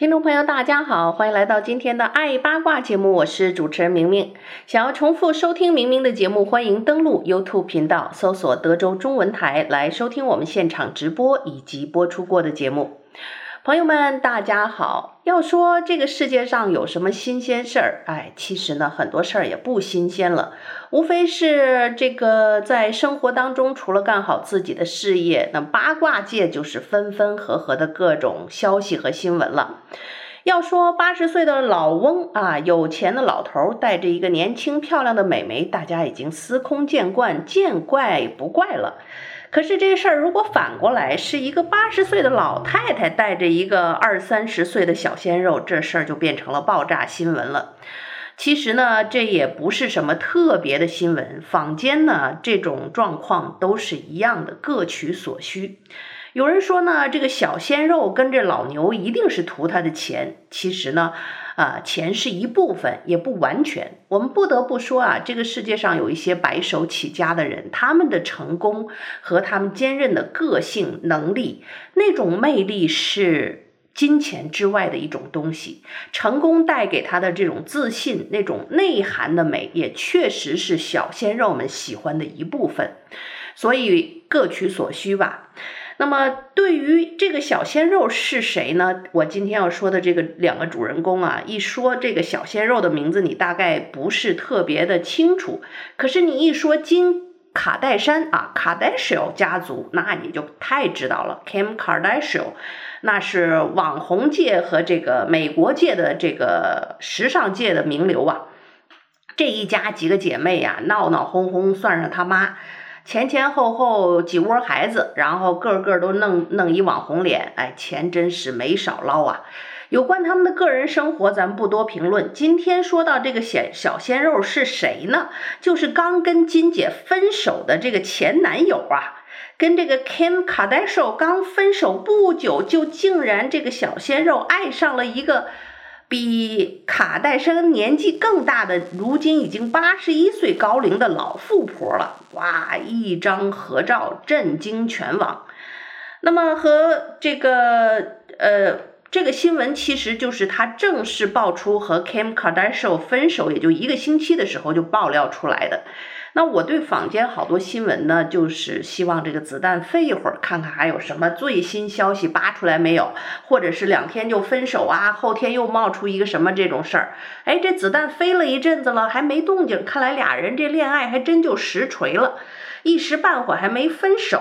听众朋友，大家好，欢迎来到今天的爱八卦节目，我是主持人明明。想要重复收听明明的节目，欢迎登录 YouTube 频道，搜索德州中文台来收听我们现场直播以及播出过的节目。朋友们，大家好。要说这个世界上有什么新鲜事儿，哎，其实呢，很多事儿也不新鲜了，无非是这个在生活当中，除了干好自己的事业，那八卦界就是分分合合的各种消息和新闻了。要说八十岁的老翁啊，有钱的老头带着一个年轻漂亮的美眉，大家已经司空见惯，见怪不怪了。可是这事儿如果反过来是一个八十岁的老太太带着一个二三十岁的小鲜肉，这事儿就变成了爆炸新闻了。其实呢，这也不是什么特别的新闻，坊间呢这种状况都是一样的，各取所需。有人说呢，这个小鲜肉跟这老牛一定是图他的钱。其实呢，啊，钱是一部分，也不完全。我们不得不说啊，这个世界上有一些白手起家的人，他们的成功和他们坚韧的个性、能力，那种魅力是金钱之外的一种东西。成功带给他的这种自信，那种内涵的美，也确实是小鲜肉们喜欢的一部分。所以各取所需吧。那么，对于这个小鲜肉是谁呢？我今天要说的这个两个主人公啊，一说这个小鲜肉的名字，你大概不是特别的清楚。可是你一说金卡戴珊啊，卡戴珊家族，那你就太知道了。Kim Kardashian，那是网红界和这个美国界的这个时尚界的名流啊。这一家几个姐妹呀，闹闹哄哄，算上他妈。前前后后几窝孩子，然后个个都弄弄一网红脸，哎，钱真是没少捞啊！有关他们的个人生活，咱们不多评论。今天说到这个鲜小鲜肉是谁呢？就是刚跟金姐分手的这个前男友啊，跟这个 Kim Kardashian 刚分手不久，就竟然这个小鲜肉爱上了一个。比卡戴珊年纪更大的，如今已经八十一岁高龄的老富婆了。哇，一张合照震惊全网。那么和这个呃这个新闻，其实就是他正式爆出和 Kim Kardashian 分手，也就一个星期的时候就爆料出来的。那我对坊间好多新闻呢，就是希望这个子弹飞一会儿，看看还有什么最新消息扒出来没有，或者是两天就分手啊，后天又冒出一个什么这种事儿。哎，这子弹飞了一阵子了，还没动静，看来俩人这恋爱还真就实锤了，一时半会儿还没分手。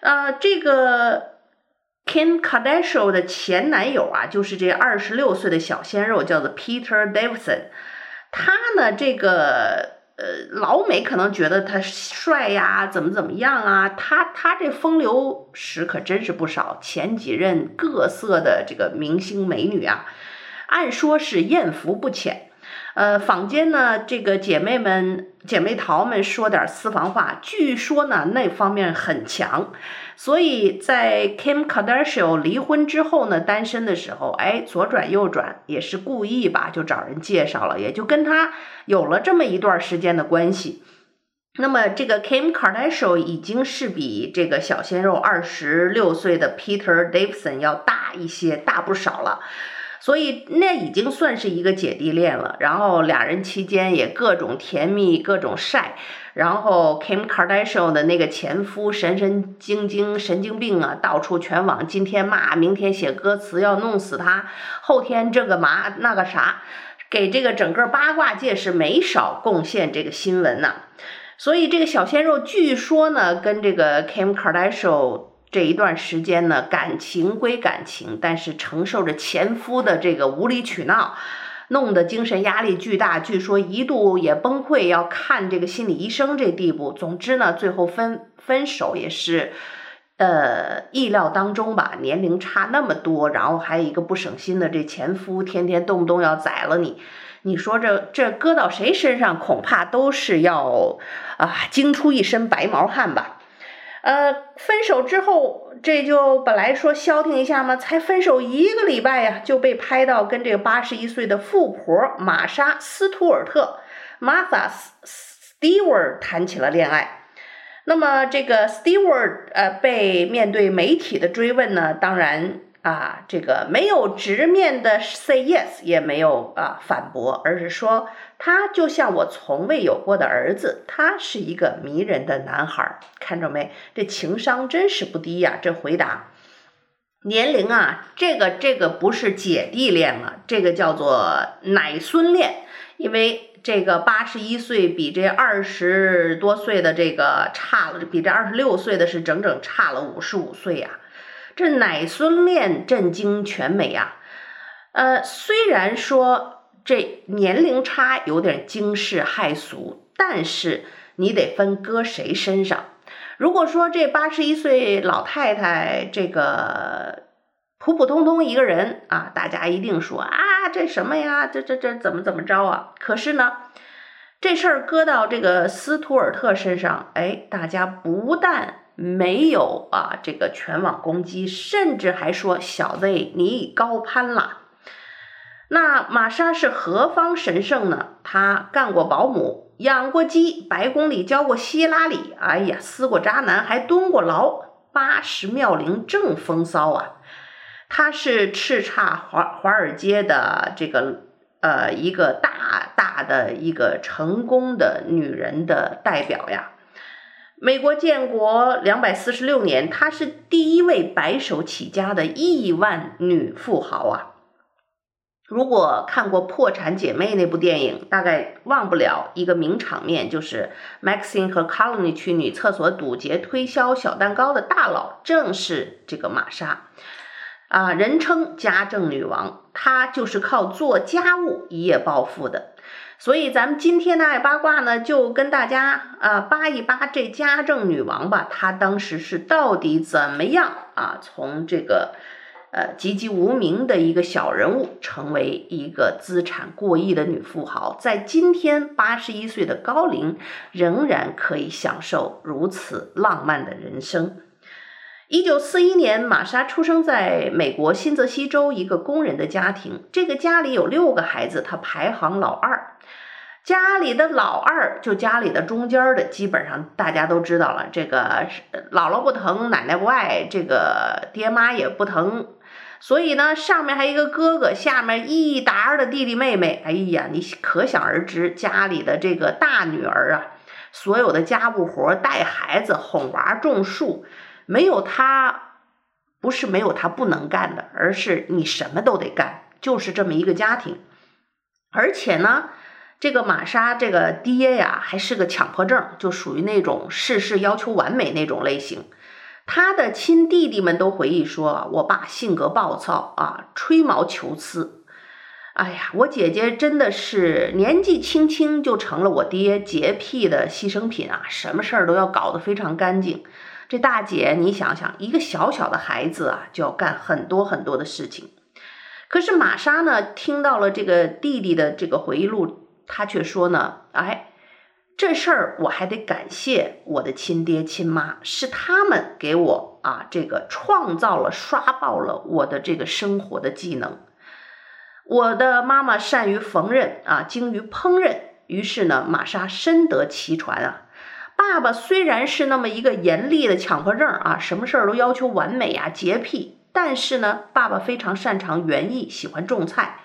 呃，这个 Kim Kardashian 的前男友啊，就是这二十六岁的小鲜肉，叫做 Peter Davidson，他呢这个。呃，老美可能觉得他帅呀，怎么怎么样啊？他他这风流史可真是不少，前几任各色的这个明星美女啊，按说是艳福不浅。呃，坊间呢，这个姐妹们、姐妹淘们说点私房话，据说呢那方面很强。所以在 Kim Kardashian 离婚之后呢，单身的时候，哎，左转右转也是故意吧，就找人介绍了，也就跟他有了这么一段时间的关系。那么这个 Kim Kardashian 已经是比这个小鲜肉二十六岁的 Peter Davidson 要大一些，大不少了。所以那已经算是一个姐弟恋了。然后俩人期间也各种甜蜜，各种晒。然后 Kim Kardashian 的那个前夫神神经经、神经病啊，到处全网，今天骂，明天写歌词要弄死他，后天这个嘛那个啥，给这个整个八卦界是没少贡献这个新闻呐。所以这个小鲜肉据说呢，跟这个 Kim Kardashian。这一段时间呢，感情归感情，但是承受着前夫的这个无理取闹，弄得精神压力巨大，据说一度也崩溃，要看这个心理医生这地步。总之呢，最后分分手也是，呃意料当中吧，年龄差那么多，然后还有一个不省心的这前夫，天天动不动要宰了你，你说这这搁到谁身上，恐怕都是要啊惊出一身白毛汗吧。呃，分手之后，这就本来说消停一下嘛，才分手一个礼拜呀，就被拍到跟这个八十一岁的富婆玛莎斯图尔特 （Martha Stewart） 谈起了恋爱。那么这个 Stewart 呃，被面对媒体的追问呢，当然啊，这个没有直面的 say yes，也没有啊反驳，而是说他就像我从未有过的儿子，他是一个迷人的男孩，看着没？这情商真是不低呀！这回答，年龄啊，这个这个不是姐弟恋了，这个叫做奶孙恋，因为。这个八十一岁比这二十多岁的这个差了，比这二十六岁的是整整差了五十五岁呀！这奶孙恋震惊全美呀！呃，虽然说这年龄差有点惊世骇俗，但是你得分搁谁身上。如果说这八十一岁老太太这个。普普通通一个人啊，大家一定说啊，这什么呀？这这这怎么怎么着啊？可是呢，这事儿搁到这个斯图尔特身上，哎，大家不但没有啊这个全网攻击，甚至还说小子你已高攀了。那玛莎是何方神圣呢？她干过保姆，养过鸡，白宫里教过希拉里，哎呀，撕过渣男，还蹲过牢，八十妙龄正风骚啊！她是叱咤华华尔街的这个呃一个大大的一个成功的女人的代表呀。美国建国两百四十六年，她是第一位白手起家的亿万女富豪啊。如果看过《破产姐妹》那部电影，大概忘不了一个名场面，就是 Maxine 和 Colony 去女厕所堵截推销小蛋糕的大佬，正是这个玛莎。啊，人称家政女王，她就是靠做家务一夜暴富的。所以咱们今天的爱八卦呢，就跟大家啊扒一扒这家政女王吧。她当时是到底怎么样啊，从这个呃籍籍无名的一个小人物，成为一个资产过亿的女富豪，在今天八十一岁的高龄，仍然可以享受如此浪漫的人生。一九四一年，玛莎出生在美国新泽西州一个工人的家庭。这个家里有六个孩子，她排行老二。家里的老二，就家里的中间的，基本上大家都知道了。这个姥姥不疼，奶奶不爱，这个爹妈也不疼。所以呢，上面还有一个哥哥，下面一沓的弟弟妹妹。哎呀，你可想而知，家里的这个大女儿啊，所有的家务活、带孩子、哄娃、种树。没有他，不是没有他不能干的，而是你什么都得干，就是这么一个家庭。而且呢，这个玛莎这个爹呀，还是个强迫症，就属于那种事事要求完美那种类型。他的亲弟弟们都回忆说，我爸性格暴躁啊，吹毛求疵。哎呀，我姐姐真的是年纪轻轻就成了我爹洁癖的牺牲品啊，什么事儿都要搞得非常干净。这大姐，你想想，一个小小的孩子啊，就要干很多很多的事情。可是玛莎呢，听到了这个弟弟的这个回忆录，她却说呢：“哎，这事儿我还得感谢我的亲爹亲妈，是他们给我啊，这个创造了、刷爆了我的这个生活的技能。我的妈妈善于缝纫啊，精于烹饪，于是呢，玛莎深得其传啊。”爸爸虽然是那么一个严厉的强迫症啊，什么事儿都要求完美啊，洁癖，但是呢，爸爸非常擅长园艺，喜欢种菜，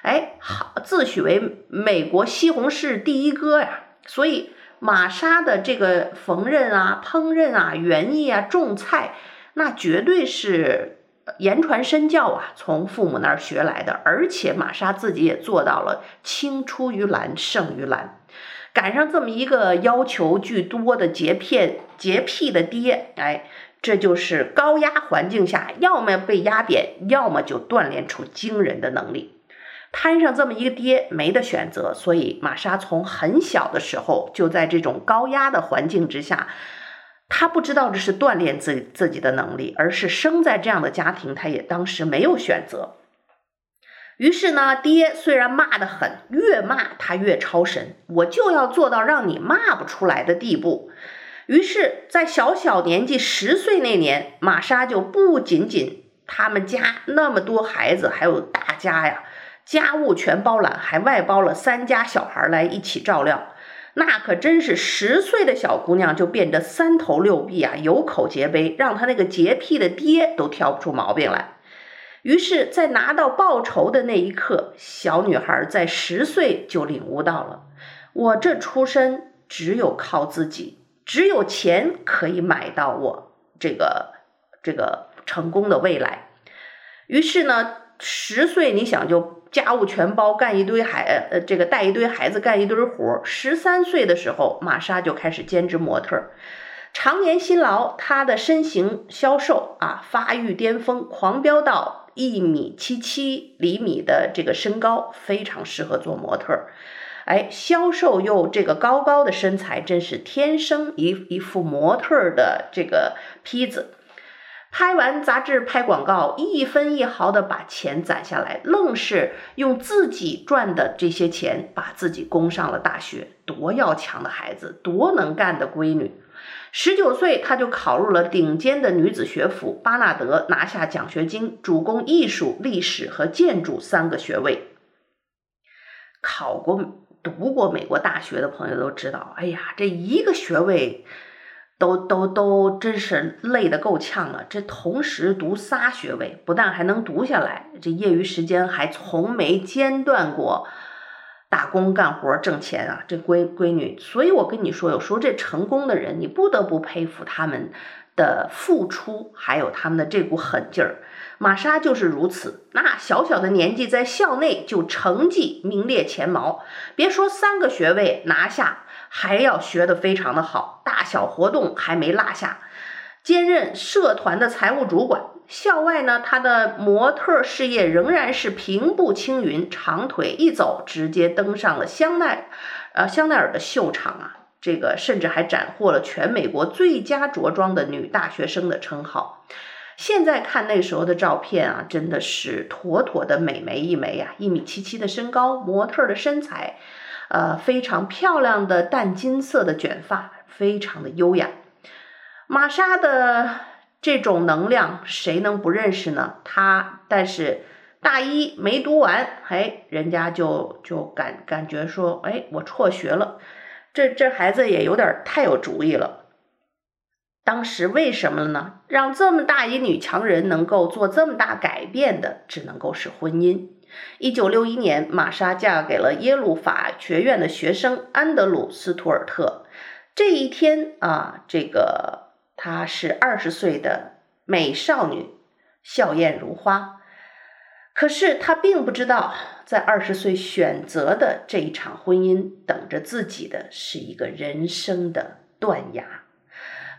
哎，好，自诩为美国西红柿第一哥呀。所以玛莎的这个缝纫啊、烹饪啊、园艺啊、种菜，那绝对是言传身教啊，从父母那儿学来的。而且玛莎自己也做到了青出于蓝胜于蓝。赶上这么一个要求巨多的洁癖洁癖的爹，哎，这就是高压环境下，要么被压扁，要么就锻炼出惊人的能力。摊上这么一个爹，没得选择，所以玛莎从很小的时候就在这种高压的环境之下，他不知道这是锻炼自自己的能力，而是生在这样的家庭，他也当时没有选择。于是呢，爹虽然骂得很，越骂他越超神，我就要做到让你骂不出来的地步。于是，在小小年纪十岁那年，玛莎就不仅仅他们家那么多孩子，还有大家呀，家务全包揽，还外包了三家小孩来一起照料。那可真是十岁的小姑娘就变得三头六臂啊，有口皆碑，让她那个洁癖的爹都挑不出毛病来。于是，在拿到报酬的那一刻，小女孩在十岁就领悟到了：我这出身只有靠自己，只有钱可以买到我这个这个成功的未来。于是呢，十岁你想就家务全包，干一堆孩呃这个带一堆孩子干一堆活。十三岁的时候，玛莎就开始兼职模特。常年辛劳，她的身形消瘦啊，发育巅峰，狂飙到。一米七七厘米的这个身高非常适合做模特儿，哎，消瘦又这个高高的身材，真是天生一一副模特儿的这个坯子。拍完杂志拍广告，一分一毫的把钱攒下来，愣是用自己赚的这些钱把自己供上了大学。多要强的孩子，多能干的闺女。十九岁，她就考入了顶尖的女子学府巴纳德，拿下奖学金，主攻艺术、历史和建筑三个学位。考过、读过美国大学的朋友都知道，哎呀，这一个学位都都都真是累得够呛了。这同时读仨学位，不但还能读下来，这业余时间还从没间断过。打工干活挣钱啊，这闺闺女，所以我跟你说，有时候这成功的人，你不得不佩服他们的付出，还有他们的这股狠劲儿。玛莎就是如此，那小小的年纪在校内就成绩名列前茅，别说三个学位拿下，还要学得非常的好，大小活动还没落下，兼任社团的财务主管。校外呢，他的模特事业仍然是平步青云，长腿一走，直接登上了香奈，呃，香奈儿的秀场啊，这个甚至还斩获了全美国最佳着装的女大学生的称号。现在看那时候的照片啊，真的是妥妥的美眉一枚啊，一米七七的身高，模特的身材，呃，非常漂亮的淡金色的卷发，非常的优雅。玛莎的。这种能量谁能不认识呢？他但是大一没读完，哎，人家就就感感觉说，哎，我辍学了。这这孩子也有点太有主意了。当时为什么呢？让这么大一女强人能够做这么大改变的，只能够是婚姻。一九六一年，玛莎嫁给了耶鲁法学院的学生安德鲁·斯图尔特。这一天啊，这个。她是二十岁的美少女，笑靥如花。可是她并不知道，在二十岁选择的这一场婚姻，等着自己的是一个人生的断崖。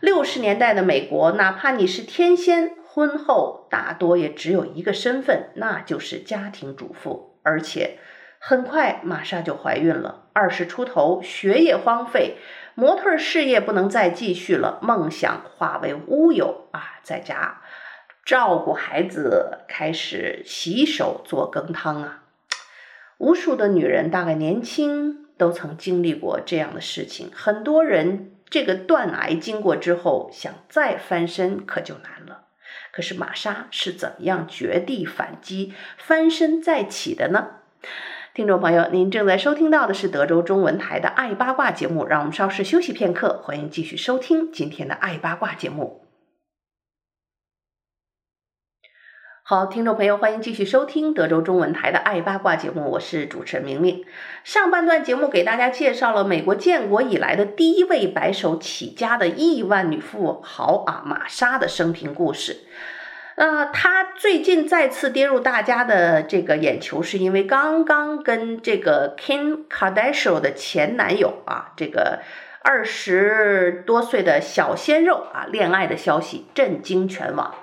六十年代的美国，哪怕你是天仙，婚后大多也只有一个身份，那就是家庭主妇。而且很快，玛莎就怀孕了。二十出头，学业荒废。模特事业不能再继续了，梦想化为乌有啊！在家照顾孩子，开始洗手做羹汤啊！无数的女人，大概年轻都曾经历过这样的事情。很多人这个断崖经过之后，想再翻身可就难了。可是玛莎是怎么样绝地反击、翻身再起的呢？听众朋友，您正在收听到的是德州中文台的《爱八卦》节目，让我们稍事休息片刻，欢迎继续收听今天的《爱八卦》节目。好，听众朋友，欢迎继续收听德州中文台的《爱八卦》节目，我是主持人明明。上半段节目给大家介绍了美国建国以来的第一位白手起家的亿万女富豪啊，玛莎的生平故事。呃，她最近再次跌入大家的这个眼球，是因为刚刚跟这个 Kim Kardashian 的前男友啊，这个二十多岁的小鲜肉啊恋爱的消息震惊全网。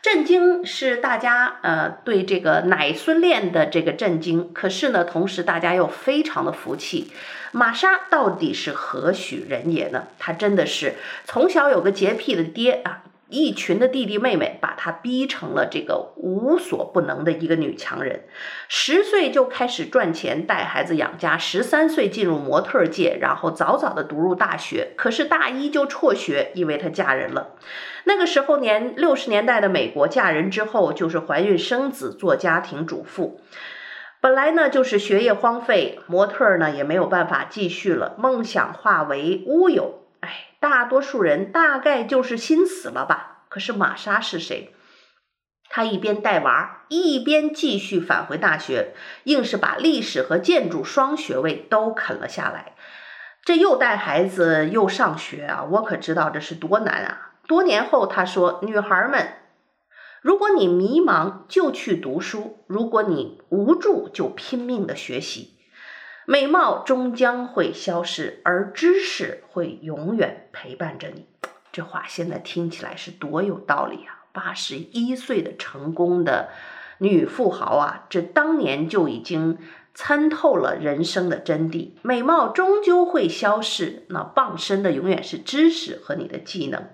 震惊是大家呃对这个奶孙恋的这个震惊，可是呢，同时大家又非常的服气。玛莎到底是何许人也呢？她真的是从小有个洁癖的爹啊。一群的弟弟妹妹把她逼成了这个无所不能的一个女强人，十岁就开始赚钱带孩子养家，十三岁进入模特界，然后早早的读入大学，可是大一就辍学，因为她嫁人了。那个时候年六十年代的美国，嫁人之后就是怀孕生子，做家庭主妇。本来呢就是学业荒废，模特呢也没有办法继续了，梦想化为乌有。哎，大多数人大概就是心死了吧。可是玛莎是谁？她一边带娃，一边继续返回大学，硬是把历史和建筑双学位都啃了下来。这又带孩子又上学啊，我可知道这是多难啊！多年后，她说：“女孩们，如果你迷茫，就去读书；如果你无助，就拼命的学习。”美貌终将会消失，而知识会永远陪伴着你。这话现在听起来是多有道理啊！八十一岁的成功的女富豪啊，这当年就已经参透了人生的真谛。美貌终究会消失，那傍身的永远是知识和你的技能。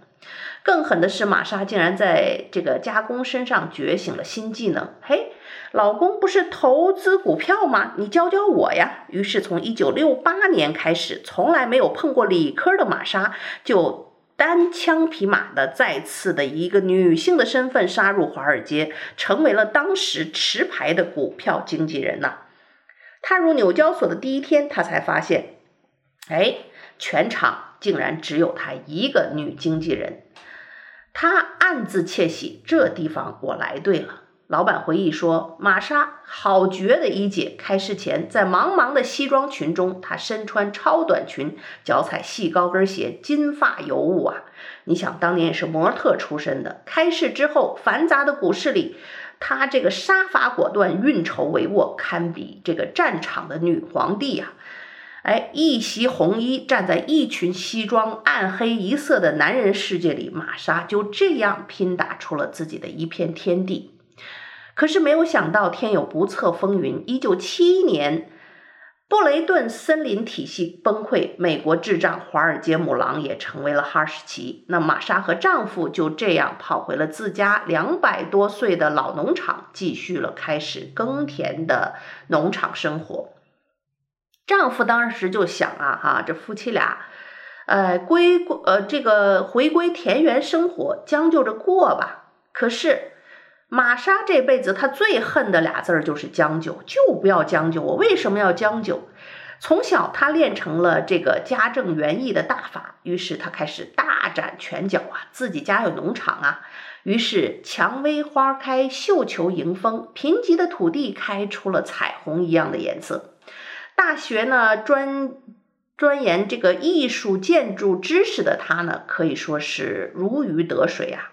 更狠的是，玛莎竟然在这个加工身上觉醒了新技能。嘿，老公不是投资股票吗？你教教我呀！于是从一九六八年开始，从来没有碰过理科的玛莎，就单枪匹马的再次的一个女性的身份杀入华尔街，成为了当时持牌的股票经纪人呐。踏入纽交所的第一天，她才发现，哎，全场竟然只有她一个女经纪人。他暗自窃喜，这地方我来对了。老板回忆说，玛莎好绝的一姐。开市前，在茫茫的西装群中，她身穿超短裙，脚踩细高跟鞋，金发尤物啊！你想，当年也是模特出身的。开市之后，繁杂的股市里，她这个杀伐果断，运筹帷幄，堪比这个战场的女皇帝呀、啊！哎，一袭红衣站在一群西装暗黑一色的男人世界里，玛莎就这样拼打出了自己的一片天地。可是没有想到，天有不测风云。一九七一年，布雷顿森林体系崩溃，美国智障华尔街母狼也成为了哈士奇。那玛莎和丈夫就这样跑回了自家两百多岁的老农场，继续了开始耕田的农场生活。丈夫当时就想啊，哈，这夫妻俩，呃，归呃这个回归田园生活，将就着过吧。可是玛莎这辈子她最恨的俩字儿就是将就，就不要将就。我为什么要将就？从小她练成了这个家政园艺的大法，于是她开始大展拳脚啊。自己家有农场啊，于是蔷薇花开，绣球迎风，贫瘠的土地开出了彩虹一样的颜色。大学呢，专钻研这个艺术建筑知识的他呢，可以说是如鱼得水啊。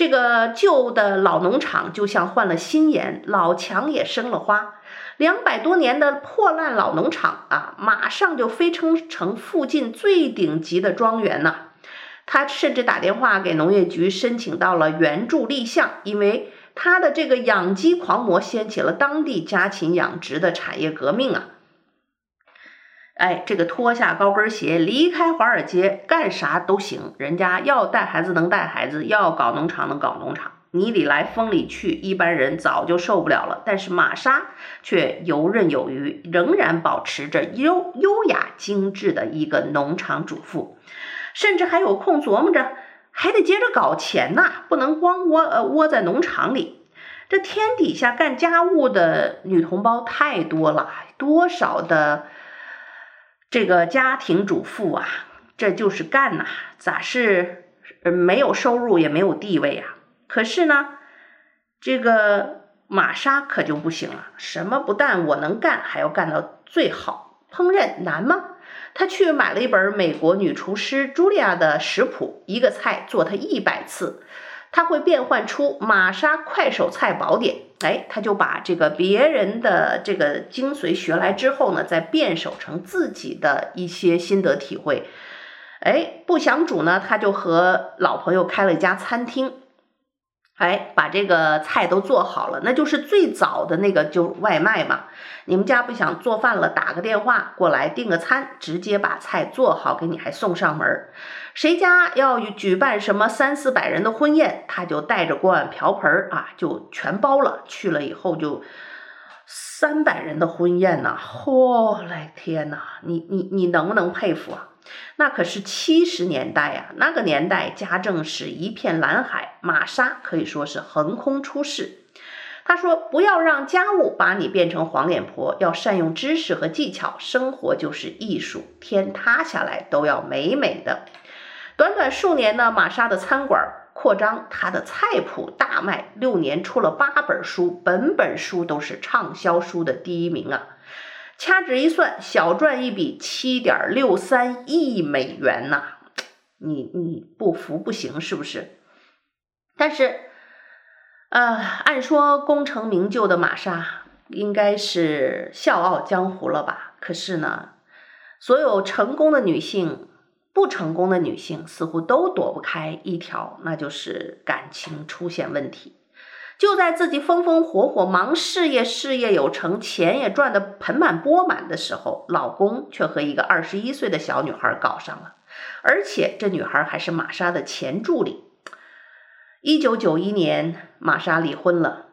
这个旧的老农场就像换了新颜，老墙也生了花。两百多年的破烂老农场啊，马上就飞升成附近最顶级的庄园呐。他甚至打电话给农业局申请到了援助立项，因为他的这个养鸡狂魔掀起了当地家禽养殖的产业革命啊。哎，这个脱下高跟鞋，离开华尔街，干啥都行。人家要带孩子能带孩子，要搞农场能搞农场，你里来风里去，一般人早就受不了了。但是玛莎却游刃有余，仍然保持着优优雅精致的一个农场主妇，甚至还有空琢磨着还得接着搞钱呐，不能光窝呃窝在农场里。这天底下干家务的女同胞太多了，多少的。这个家庭主妇啊，这就是干呐，咋是没有收入也没有地位呀？可是呢，这个玛莎可就不行了，什么不但我能干，还要干到最好。烹饪难吗？她去买了一本美国女厨师茱莉亚的食谱，一个菜做她一百次。他会变换出玛莎快手菜宝典，哎，他就把这个别人的这个精髓学来之后呢，再变手成自己的一些心得体会。哎，不想煮呢，他就和老朋友开了一家餐厅。哎，把这个菜都做好了，那就是最早的那个就外卖嘛。你们家不想做饭了，打个电话过来订个餐，直接把菜做好给你，还送上门儿。谁家要举办什么三四百人的婚宴，他就带着锅碗瓢盆啊，就全包了。去了以后就三百人的婚宴呐，嚯嘞天呐，你你你能不能佩服啊？那可是七十年代呀，那个年代家政是一片蓝海，玛莎可以说是横空出世。他说：“不要让家务把你变成黄脸婆，要善用知识和技巧，生活就是艺术，天塌下来都要美美的。”短短数年呢，玛莎的餐馆扩张，她的菜谱大卖，六年出了八本书，本本书都是畅销书的第一名啊。掐指一算，小赚一笔七点六三亿美元呐、你你不服不行是不是？但是，呃，按说功成名就的玛莎应该是笑傲江湖了吧？可是呢，所有成功的女性，不成功的女性似乎都躲不开一条，那就是感情出现问题。就在自己风风火火忙事业，事业有成，钱也赚得盆满钵满的时候，老公却和一个二十一岁的小女孩搞上了，而且这女孩还是玛莎的前助理。一九九一年，玛莎离婚了，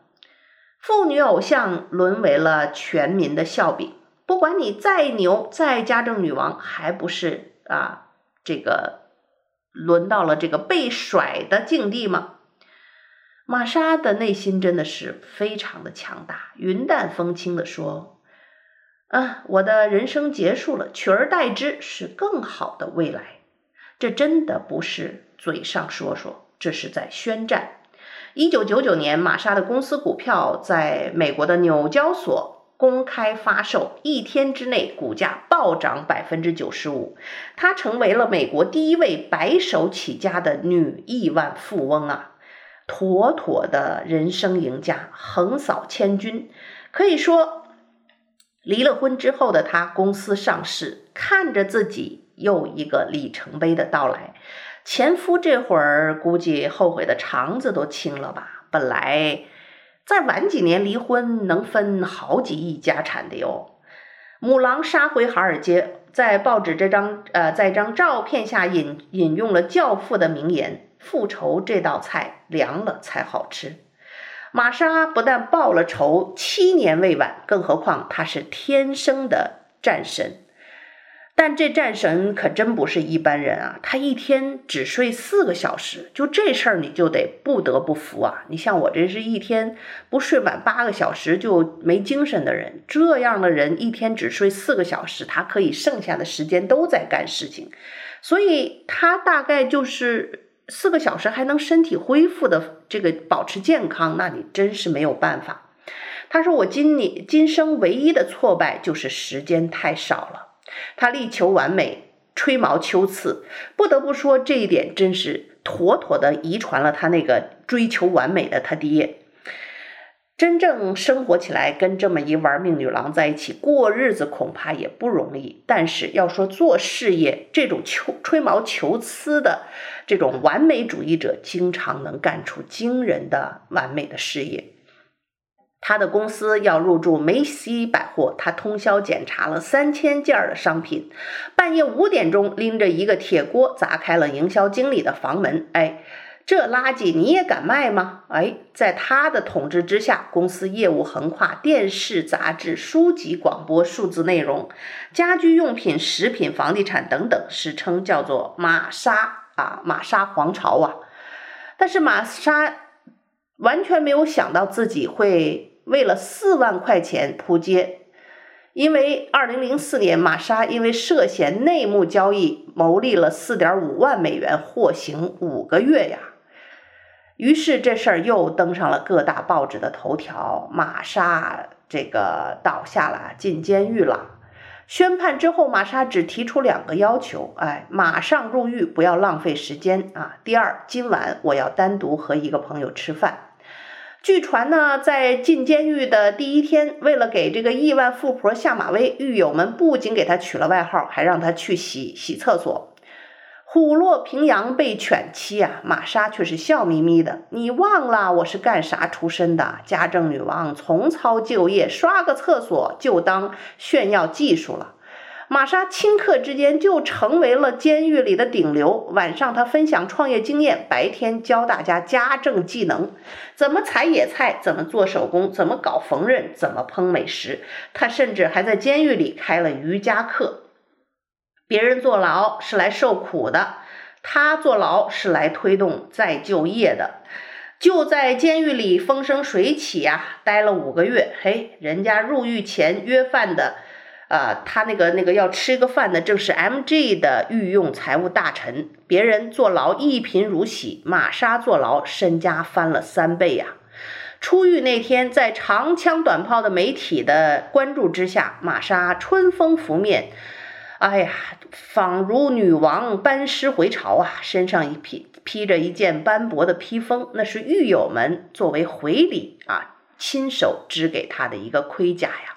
妇女偶像沦为了全民的笑柄。不管你再牛，再家政女王，还不是啊？这个轮到了这个被甩的境地吗？玛莎的内心真的是非常的强大，云淡风轻地说：“啊，我的人生结束了，取而代之是更好的未来。这真的不是嘴上说说，这是在宣战。”一九九九年，玛莎的公司股票在美国的纽交所公开发售，一天之内股价暴涨百分之九十五，她成为了美国第一位白手起家的女亿万富翁啊！妥妥的人生赢家，横扫千军。可以说，离了婚之后的他，公司上市，看着自己又一个里程碑的到来。前夫这会儿估计后悔的肠子都青了吧？本来再晚几年离婚，能分好几亿家产的哟。母狼杀回华尔街，在报纸这张呃，在一张照片下引引用了教父的名言。复仇这道菜凉了才好吃。玛莎不但报了仇，七年未晚，更何况她是天生的战神。但这战神可真不是一般人啊！他一天只睡四个小时，就这事儿你就得不得不服啊！你像我这是一天不睡满八个小时就没精神的人，这样的人一天只睡四个小时，他可以剩下的时间都在干事情，所以他大概就是。四个小时还能身体恢复的这个保持健康，那你真是没有办法。他说：“我今年今生唯一的挫败就是时间太少了。”他力求完美，吹毛求疵，不得不说这一点真是妥妥的遗传了他那个追求完美的他爹。真正生活起来，跟这么一玩命女郎在一起过日子，恐怕也不容易。但是要说做事业，这种求吹毛求疵的这种完美主义者，经常能干出惊人的完美的事业。他的公司要入驻梅西百货，他通宵检查了三千件的商品，半夜五点钟拎着一个铁锅砸开了营销经理的房门，哎。这垃圾你也敢卖吗？哎，在他的统治之下，公司业务横跨电视、杂志、书籍、广播、数字内容、家居用品、食品、房地产等等，史称叫做玛莎啊，玛莎皇朝啊。但是玛莎完全没有想到自己会为了四万块钱扑街，因为二零零四年玛莎因为涉嫌内幕交易牟利了四点五万美元，获刑五个月呀。于是这事儿又登上了各大报纸的头条，玛莎这个倒下了，进监狱了。宣判之后，玛莎只提出两个要求：哎，马上入狱，不要浪费时间啊。第二，今晚我要单独和一个朋友吃饭。据传呢，在进监狱的第一天，为了给这个亿万富婆下马威，狱友们不仅给她取了外号，还让她去洗洗厕所。虎落平阳被犬欺啊，玛莎却是笑眯眯的。你忘了我是干啥出身的？家政女王重操旧业，刷个厕所就当炫耀技术了。玛莎顷刻之间就成为了监狱里的顶流。晚上她分享创业经验，白天教大家家政技能，怎么采野菜，怎么做手工，怎么搞缝纫，怎么烹美食。她甚至还在监狱里开了瑜伽课。别人坐牢是来受苦的，他坐牢是来推动再就业的。就在监狱里风生水起呀、啊，待了五个月。嘿，人家入狱前约饭的，呃，他那个那个要吃个饭的，正是 MG 的御用财务大臣。别人坐牢一贫如洗，玛莎坐牢身家翻了三倍呀、出狱那天，在长枪短炮的媒体的关注之下，玛莎春风拂面。哎呀，仿如女王班师回朝啊！身上一披披着一件斑驳的披风，那是狱友们作为回礼啊，亲手织给她的一个盔甲呀。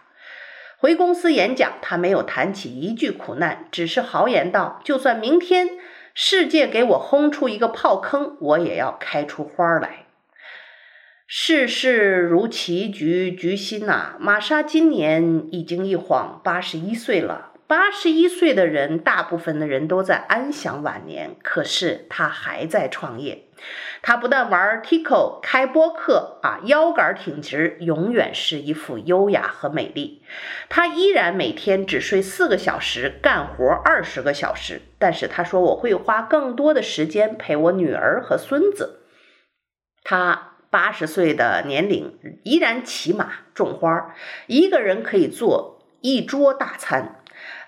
回公司演讲，他没有谈起一句苦难，只是豪言道：“就算明天世界给我轰出一个炮坑，我也要开出花来。”世事如棋局，局新呐、玛莎今年已经一晃八十一岁了。八十一岁的人，大部分的人都在安享晚年，可是他还在创业。他不但玩 TikTok、开播客啊，腰杆挺直，永远是一副优雅和美丽。他依然每天只睡四个小时，干活二十个小时。但是他说：“我会花更多的时间陪我女儿和孙子。”他八十岁的年龄依然骑马种花，一个人可以做一桌大餐。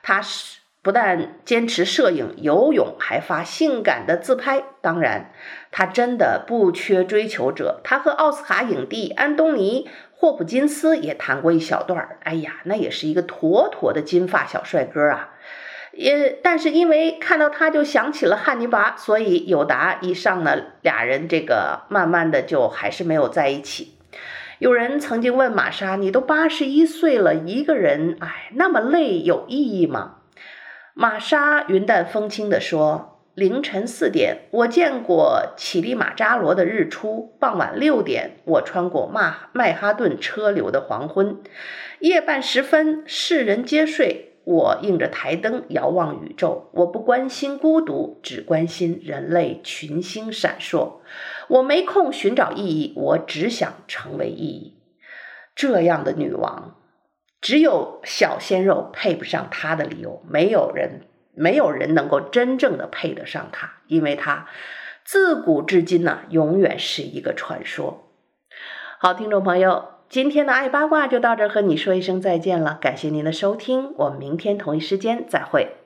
他是不但坚持摄影、游泳，还发性感的自拍。当然，他真的不缺追求者。他和奥斯卡影帝安东尼·霍普金斯也谈过一小段。哎呀，那也是一个妥妥的金发小帅哥啊！也，但是因为看到他就想起了汉尼拔，所以友达一上呢，俩人这个慢慢的就还是没有在一起。有人曾经问玛莎：“你都八十一岁了，一个人，哎，那么累，有意义吗？”玛莎云淡风轻地说：“凌晨四点，我见过乞力马扎罗的日出；傍晚六点，我穿过曼曼哈顿车流的黄昏；夜半时分，世人皆睡。”我映着台灯遥望宇宙，我不关心孤独，只关心人类群星闪烁。我没空寻找意义，我只想成为意义。这样的女王，只有小鲜肉配不上她的理由，没有人，没有人能够真正的配得上她，因为她自古至今呢，永远是一个传说。好，听众朋友。今天的爱八卦就到这儿，和你说一声再见了。感谢您的收听，我们明天同一时间再会。